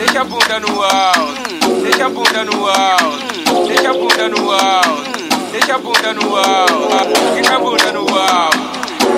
deixa a bunda no alto, deixa a bunda no alto, deixa a bunda no alto, deixa a bunda no alto, fica a bunda no alto,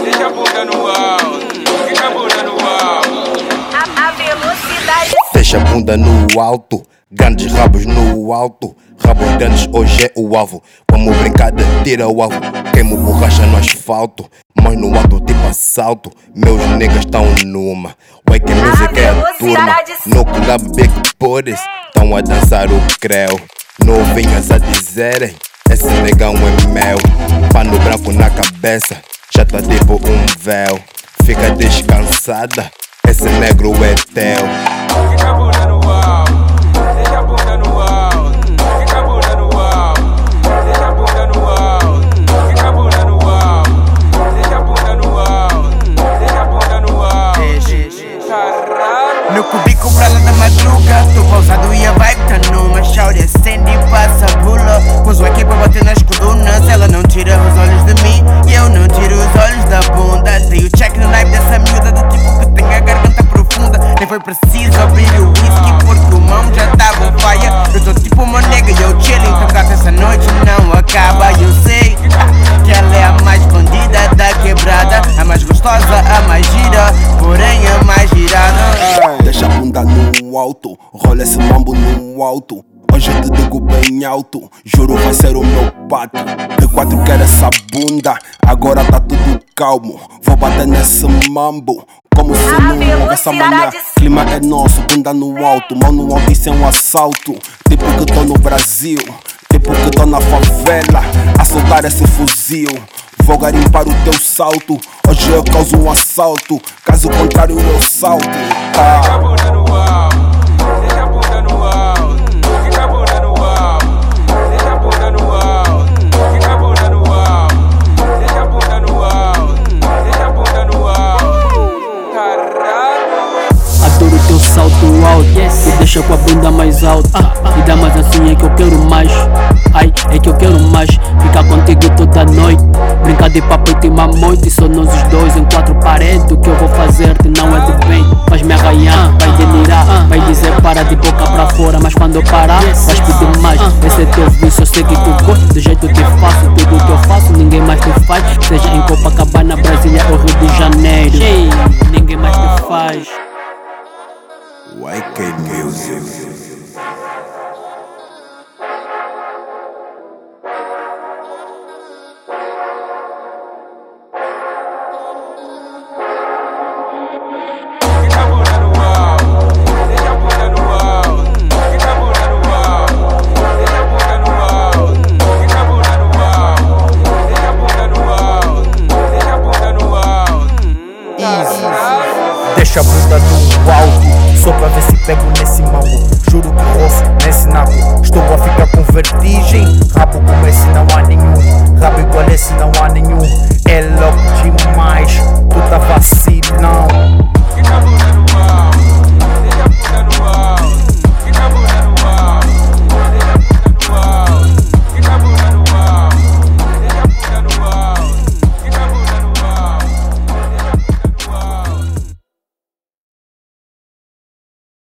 deixa a bunda no alto, fica a bunda no alto. A, a velocidade. Deixa a bunda no alto, grandes rabos no alto. Rabos grandes hoje é o alvo. Vamos brincar de tira o alvo. Queimo borracha no asfalto, mas no alto tipo assalto. Meus niggas tão numa. Wake music é a turma. No club big bodies, tão a dançar o creu. Novinhas a dizerem, esse negão é meu. Pano branco na cabeça, já tá tipo um véu. Fica descansada, esse negro é teu. Rola esse mambo no alto. Hoje eu te digo bem alto, juro vai ser o meu pato. De quatro quero essa bunda, agora tá tudo calmo. Vou bater nesse mambo, como se não houvesse amanhã. Clima é nosso, bunda no alto, mão no alto, isso é um assalto. Tipo que tô no Brasil, tipo que tô na favela, a soltar esse fuzil. Vou garimpar o teu salto. Hoje eu causo um assalto. Caso contrário, eu salto. Fica salto alto Me deixa com a bunda mais alta. Me dá mais assim é que eu quero mais. Ai, é que eu quero mais. Ficar contigo toda noite. Brincar de papo e te mamoite Só nós os dois em quatro paredes. O que eu vou fazer-te não é de bem. Faz-me arranhar, vai delirar Vai dizer para de boca pra fora. Mas quando eu parar, vais pedir mais. Esse é teu vício, eu sei que tu gosta. Do jeito que faço, tudo que eu faço Ninguém mais te faz. Seja em Copacabana, Brasília ou Rio de Janeiro YK Music. Deixa a bunda no alto, só pra ver se pego nesse mambo. Juro que